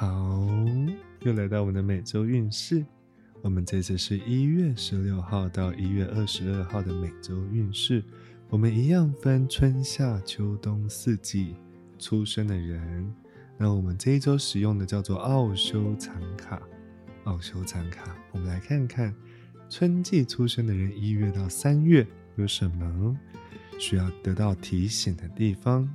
好，又来到我们的每周运势。我们这次是一月十六号到一月二十二号的每周运势。我们一样分春夏秋冬四季出生的人。那我们这一周使用的叫做奥修残卡。奥修残卡，我们来看看春季出生的人一月到三月有什么需要得到提醒的地方。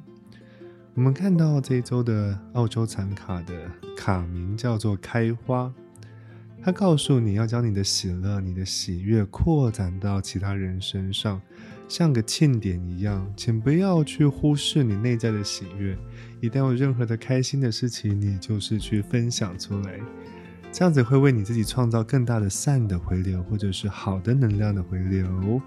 我们看到这一周的澳洲残卡的卡名叫做开花，它告诉你要将你的喜乐、你的喜悦扩展到其他人身上，像个庆典一样，请不要去忽视你内在的喜悦。一旦有任何的开心的事情，你就是去分享出来，这样子会为你自己创造更大的善的回流，或者是好的能量的回流。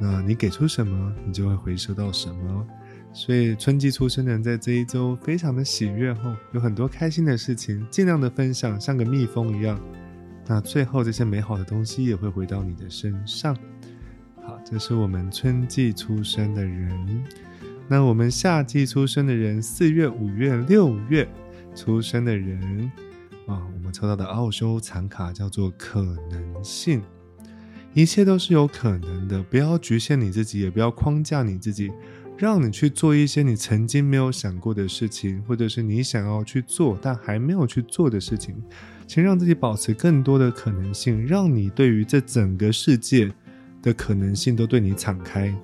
那你给出什么，你就会回收到什么。所以春季出生的人在这一周非常的喜悦，后有很多开心的事情，尽量的分享，像个蜜蜂一样。那最后这些美好的东西也会回到你的身上。好，这是我们春季出生的人。那我们夏季出生的人，四月、五月、六月出生的人啊，我们抽到的奥修残卡叫做可能性，一切都是有可能的，不要局限你自己，也不要框架你自己。让你去做一些你曾经没有想过的事情，或者是你想要去做但还没有去做的事情，请让自己保持更多的可能性，让你对于这整个世界的可能性都对你敞开。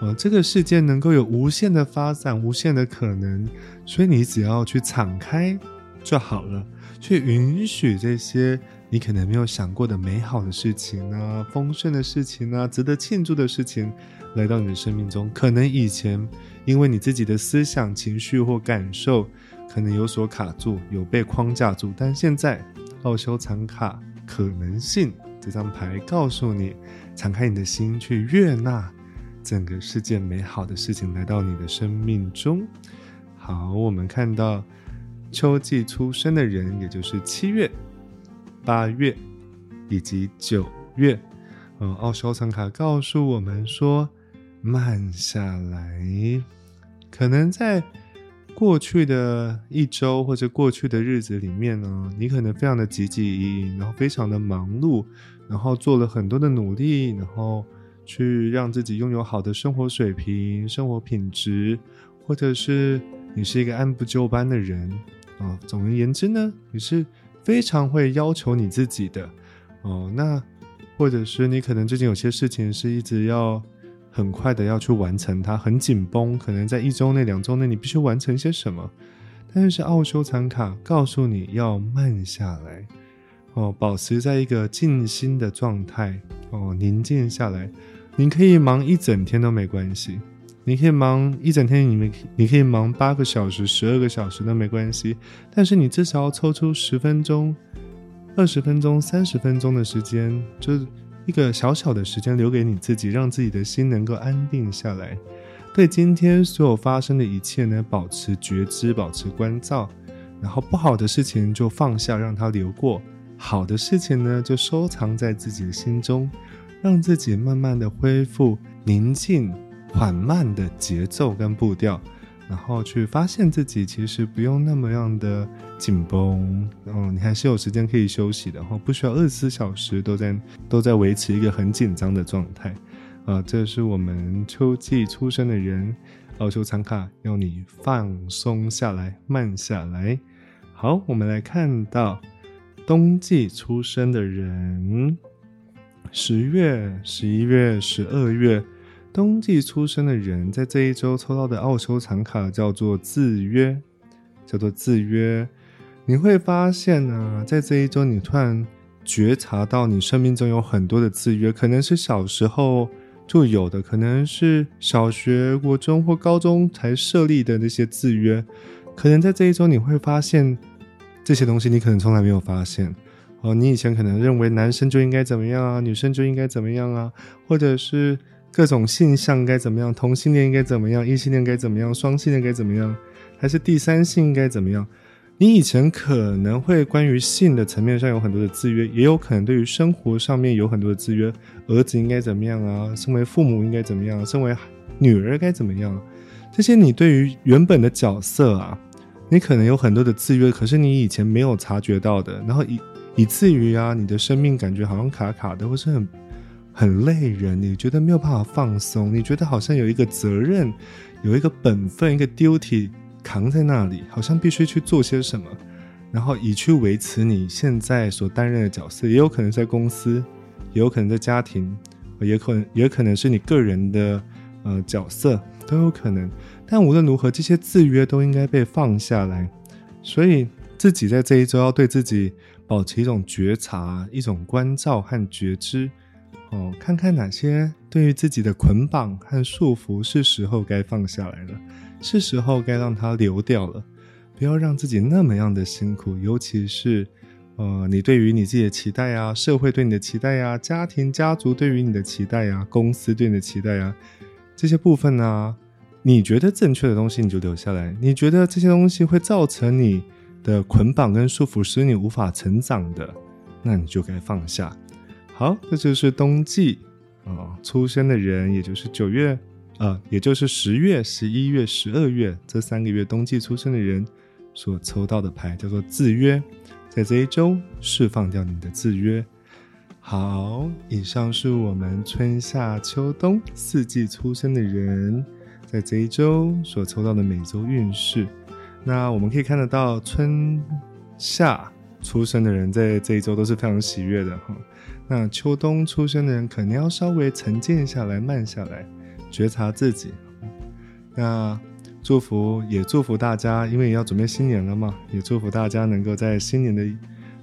呃，这个世界能够有无限的发展，无限的可能，所以你只要去敞开就好了，去允许这些你可能没有想过的美好的事情啊，丰盛的事情啊，值得庆祝的事情。来到你的生命中，可能以前因为你自己的思想、情绪或感受，可能有所卡住，有被框架住。但现在，奥修藏卡可能性这张牌告诉你，敞开你的心，去悦纳整个世界美好的事情来到你的生命中。好，我们看到秋季出生的人，也就是七月、八月以及九月，嗯，奥修藏卡告诉我们说。慢下来，可能在过去的一周或者过去的日子里面呢，你可能非常的积极，然后非常的忙碌，然后做了很多的努力，然后去让自己拥有好的生活水平、生活品质，或者是你是一个按部就班的人啊。总而言之呢，你是非常会要求你自己的哦。那或者是你可能最近有些事情是一直要。很快的要去完成它，很紧绷，可能在一周内、两周内你必须完成些什么。但是奥修残卡告诉你要慢下来，哦，保持在一个静心的状态，哦，宁静下来。你可以忙一整天都没关系，你可以忙一整天，你们你可以忙八个小时、十二个小时都没关系。但是你至少要抽出十分钟、二十分钟、三十分钟的时间，就是。一个小小的时间留给你自己，让自己的心能够安定下来，对今天所有发生的一切呢，保持觉知，保持关照，然后不好的事情就放下，让它流过；好的事情呢，就收藏在自己的心中，让自己慢慢的恢复宁静、缓慢的节奏跟步调。然后去发现自己其实不用那么样的紧绷，嗯，你还是有时间可以休息的，然后不需要二十四小时都在都在维持一个很紧张的状态，啊，这是我们秋季出生的人，奥修参卡要你放松下来，慢下来。好，我们来看到冬季出生的人，十月、十一月、十二月。冬季出生的人在这一周抽到的奥修藏卡叫做制约，叫做制约。你会发现呢，在这一周你突然觉察到你生命中有很多的制约，可能是小时候就有的，可能是小学、国中或高中才设立的那些制约。可能在这一周你会发现这些东西，你可能从来没有发现。哦，你以前可能认为男生就应该怎么样啊，女生就应该怎么样啊，或者是。各种性向该怎么样？同性恋应该怎么样？异性恋该怎么样？双性恋该怎么样？还是第三性该怎么样？你以前可能会关于性的层面上有很多的制约，也有可能对于生活上面有很多的制约。儿子应该怎么样啊？身为父母应该怎么样？身为女儿该怎么样？这些你对于原本的角色啊，你可能有很多的制约，可是你以前没有察觉到的，然后以以至于啊，你的生命感觉好像卡卡的，或是很很累人，你觉得没有办法放松，你觉得好像有一个责任，有一个本分，一个 duty 扛在那里，好像必须去做些什么，然后以去维持你现在所担任的角色，也有可能在公司，也有可能在家庭，也可能也可能是你个人的呃角色都有可能。但无论如何，这些制约都应该被放下来。所以自己在这一周要对自己保持一种觉察、一种关照和觉知，哦，看看哪些对于自己的捆绑和束缚是时候该放下来了，是时候该让它流掉了。不要让自己那么样的辛苦，尤其是呃，你对于你自己的期待啊，社会对你的期待呀，家庭家族对于你的期待呀，公司对你的期待呀，这些部分呢？你觉得正确的东西，你就留下来；你觉得这些东西会造成你的捆绑跟束缚，使你无法成长的，那你就该放下。好，这就是冬季啊出生的人，也就是九月啊，也就是十月、十一月、十二月这三个月冬季出生的人所抽到的牌，叫做制约。在这一周释放掉你的制约。好，以上是我们春夏秋冬四季出生的人。在这一周所抽到的每周运势，那我们可以看得到，春夏出生的人在这一周都是非常喜悦的哈。那秋冬出生的人可能要稍微沉静下来，慢下来，觉察自己。那祝福也祝福大家，因为要准备新年了嘛，也祝福大家能够在新年的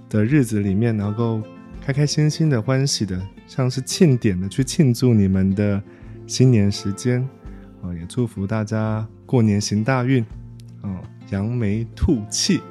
的日子里面，能够开开心心的、欢喜的，像是庆典的去庆祝你们的新年时间啊。也祝福大家过年行大运，啊，扬眉吐气。